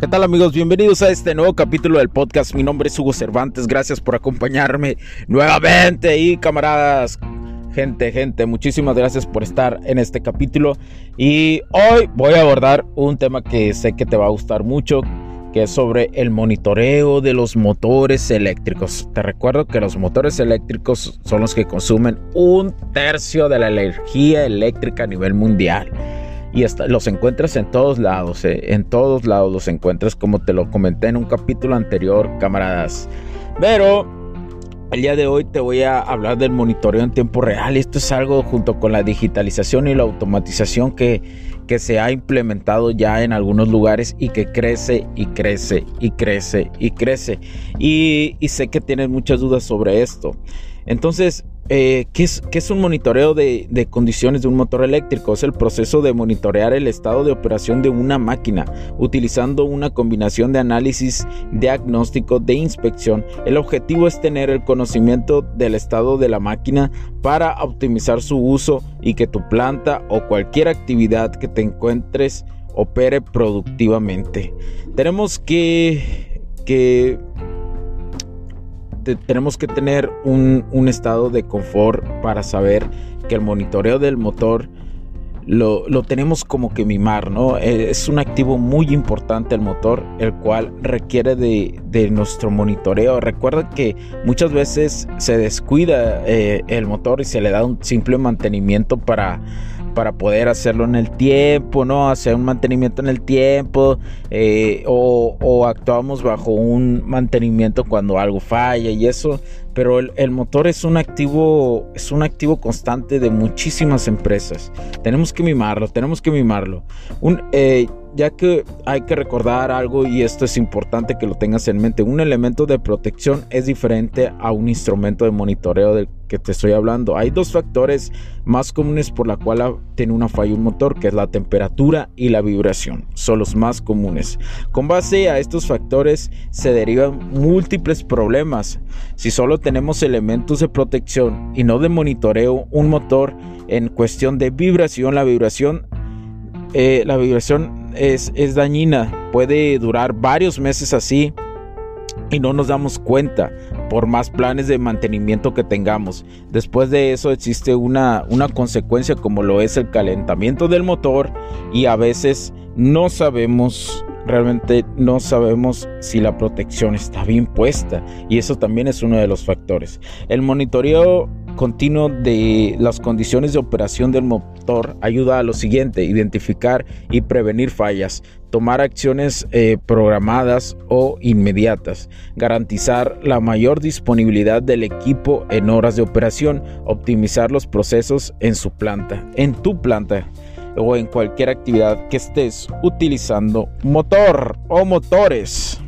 ¿Qué tal amigos? Bienvenidos a este nuevo capítulo del podcast. Mi nombre es Hugo Cervantes. Gracias por acompañarme nuevamente y camaradas. Gente, gente, muchísimas gracias por estar en este capítulo. Y hoy voy a abordar un tema que sé que te va a gustar mucho, que es sobre el monitoreo de los motores eléctricos. Te recuerdo que los motores eléctricos son los que consumen un tercio de la energía eléctrica a nivel mundial y los encuentras en todos lados, eh, en todos lados los encuentras, como te lo comenté en un capítulo anterior, camaradas. Pero el día de hoy te voy a hablar del monitoreo en tiempo real. Esto es algo junto con la digitalización y la automatización que, que se ha implementado ya en algunos lugares y que crece y crece y crece y crece. Y sé que tienes muchas dudas sobre esto. Entonces, eh, ¿qué, es, un monitoreo de, condiciones de un motor eléctrico? Es el proceso de monitorear el estado de operación de una máquina utilizando una combinación de análisis, diagnóstico, de inspección. El objetivo es tener el conocimiento del estado de la máquina para optimizar su uso y que tu planta o cualquier actividad que te encuentres opere productivamente. Tenemos que, que tenemos que tener un, estado de confort para saber que el monitoreo del motor lo, tenemos como que mimar, ¿no? Eh, es un activo muy importante el motor, el cual requiere de, nuestro monitoreo. Recuerda que muchas veces se descuida eh, el motor y se le da un simple mantenimiento para para poder hacerlo en el tiempo, ¿no? Hacer un mantenimiento en el tiempo eh, o, actuamos bajo un mantenimiento cuando algo falla y eso. Pero el, motor es un activo, es un activo constante de muchísimas empresas. Tenemos que mimarlo, tenemos que mimarlo. Un, eh, ya que hay que recordar algo y esto es importante que lo tengas en mente, un elemento de protección es diferente a un instrumento de monitoreo del que te estoy hablando. Hay dos factores más comunes por la cual tiene una falla un motor, que es la temperatura y la vibración. Son los más comunes. Con base a estos factores se derivan múltiples problemas. Si solo tenemos elementos de protección y no de monitoreo, un motor en cuestión de vibración, la vibración eh, la vibración es, es dañina, puede durar varios meses así y no nos damos cuenta por más planes de mantenimiento que tengamos. Después de eso existe una, una consecuencia como lo es el calentamiento del motor y a veces no sabemos realmente no sabemos si la protección está bien puesta y eso también es uno de los factores. El monitoreo continuo de las condiciones de operación del motor ayuda a lo siguiente, identificar y prevenir fallas, tomar acciones eh, programadas o inmediatas, garantizar la mayor disponibilidad del equipo en horas de operación, optimizar los procesos en su planta, en tu planta o en cualquier actividad que estés utilizando motor o motores.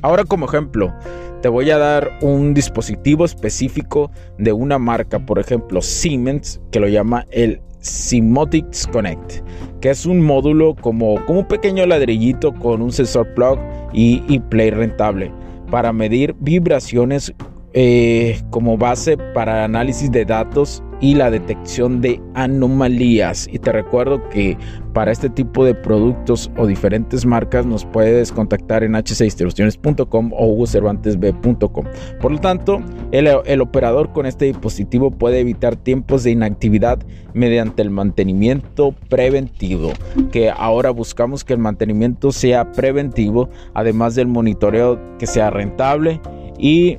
Ahora como ejemplo, te voy a dar un dispositivo específico de una marca, por ejemplo Siemens, que lo llama el Simotics Connect, que es un módulo como, como un pequeño ladrillito con un sensor plug y, play rentable para medir vibraciones eh, como base para análisis de datos y la detección de anomalías. Y te recuerdo que para este tipo de productos o diferentes marcas nos puedes contactar en h6distribuciones.com o hugocervantesb.com. Por lo tanto, el, el operador con este dispositivo puede evitar tiempos de inactividad mediante el mantenimiento preventivo, que ahora buscamos que el mantenimiento sea preventivo, además del monitoreo que sea rentable y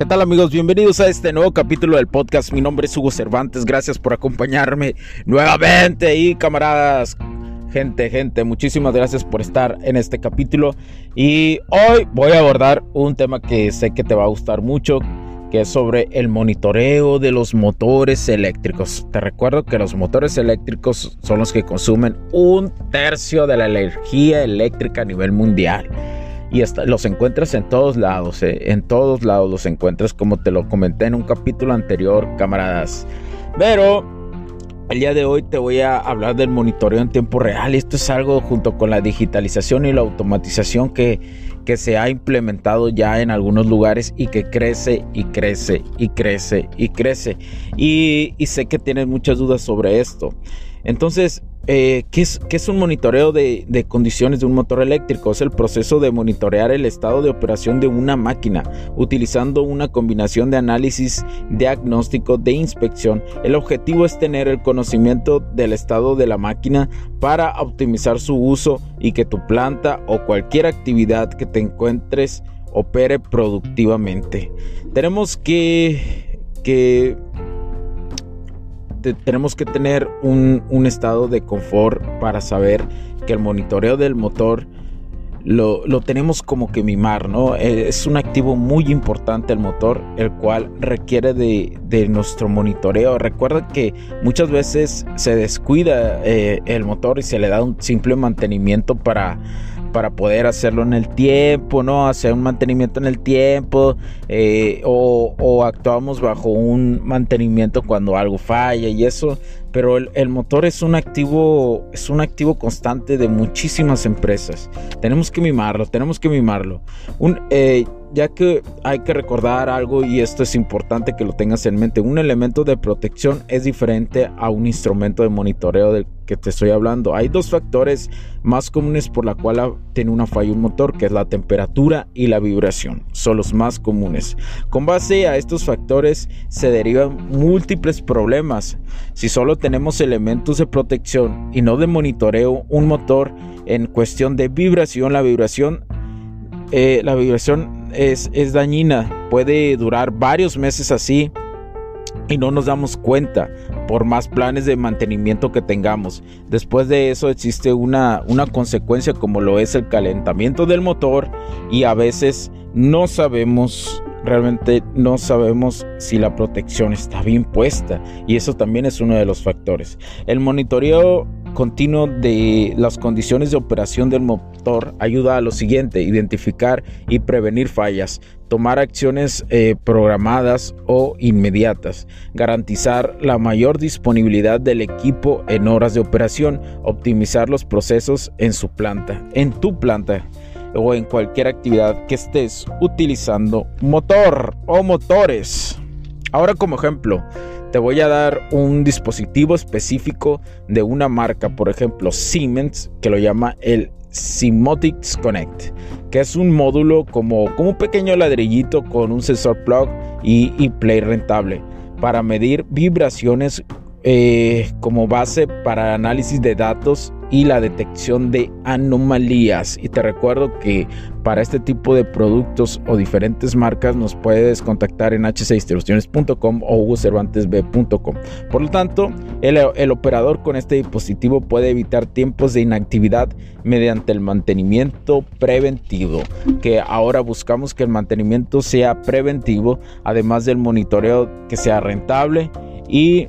¿Qué tal amigos? Bienvenidos a este nuevo capítulo del podcast. Mi nombre es Hugo Cervantes. Gracias por acompañarme nuevamente y camaradas. Gente, gente, muchísimas gracias por estar en este capítulo. Y hoy voy a abordar un tema que sé que te va a gustar mucho, que es sobre el monitoreo de los motores eléctricos. Te recuerdo que los motores eléctricos son los que consumen un tercio de la energía eléctrica a nivel mundial. Y los encuentras en todos lados, ¿eh? en todos lados los encuentras, como te lo comenté en un capítulo anterior, camaradas. Pero el día de hoy te voy a hablar del monitoreo en tiempo real. Esto es algo junto con la digitalización y la automatización que, que se ha implementado ya en algunos lugares y que crece y crece y crece y crece. Y, y sé que tienes muchas dudas sobre esto. Entonces, eh, ¿qué, es, es, un monitoreo de, de, condiciones de un motor eléctrico? Es el proceso de monitorear el estado de operación de una máquina utilizando una combinación de análisis, diagnóstico, de inspección. El objetivo es tener el conocimiento del estado de la máquina para optimizar su uso y que tu planta o cualquier actividad que te encuentres opere productivamente. Tenemos que, que tenemos que tener un, estado de confort para saber que el monitoreo del motor lo, tenemos como que mimar, ¿no? Eh, es un activo muy importante el motor, el cual requiere de, nuestro monitoreo. Recuerda que muchas veces se descuida eh, el motor y se le da un simple mantenimiento para para poder hacerlo en el tiempo, ¿no? Hacer un mantenimiento en el tiempo eh, o, actuamos bajo un mantenimiento cuando algo falla y eso. Pero el, motor es un activo, es un activo constante de muchísimas empresas. Tenemos que mimarlo, tenemos que mimarlo. Un, eh, ya que hay que recordar algo y esto es importante que lo tengas en mente, un elemento de protección es diferente a un instrumento de monitoreo del que te estoy hablando. Hay dos factores más comunes por la cual tiene una falla un motor, que es la temperatura y la vibración. Son los más comunes. Con base a estos factores se derivan múltiples problemas. Si solo tenemos elementos de protección y no de monitoreo, un motor en cuestión de vibración, la vibración eh, la vibración es, es dañina, puede durar varios meses así y no nos damos cuenta por más planes de mantenimiento que tengamos. Después de eso existe una, una consecuencia como lo es el calentamiento del motor y a veces no sabemos realmente no sabemos si la protección está bien puesta y eso también es uno de los factores. El monitoreo continuo de las condiciones de operación del ayuda a lo siguiente, identificar y prevenir fallas, tomar acciones eh, programadas o inmediatas, garantizar la mayor disponibilidad del equipo en horas de operación, optimizar los procesos en su planta, en tu planta o en cualquier actividad que estés utilizando motor o motores. Ahora como ejemplo, te voy a dar un dispositivo específico de una marca, por ejemplo Siemens, que lo llama el Simotics Connect, que es un módulo como, como un pequeño ladrillito con un sensor plug y, play rentable para medir vibraciones eh, como base para análisis de datos y la detección de anomalías. Y te recuerdo que para este tipo de productos o diferentes marcas nos puedes contactar en h6distribuciones.com o hugocervantesb.com. Por lo tanto, el, el operador con este dispositivo puede evitar tiempos de inactividad mediante el mantenimiento preventivo, que ahora buscamos que el mantenimiento sea preventivo, además del monitoreo que sea rentable y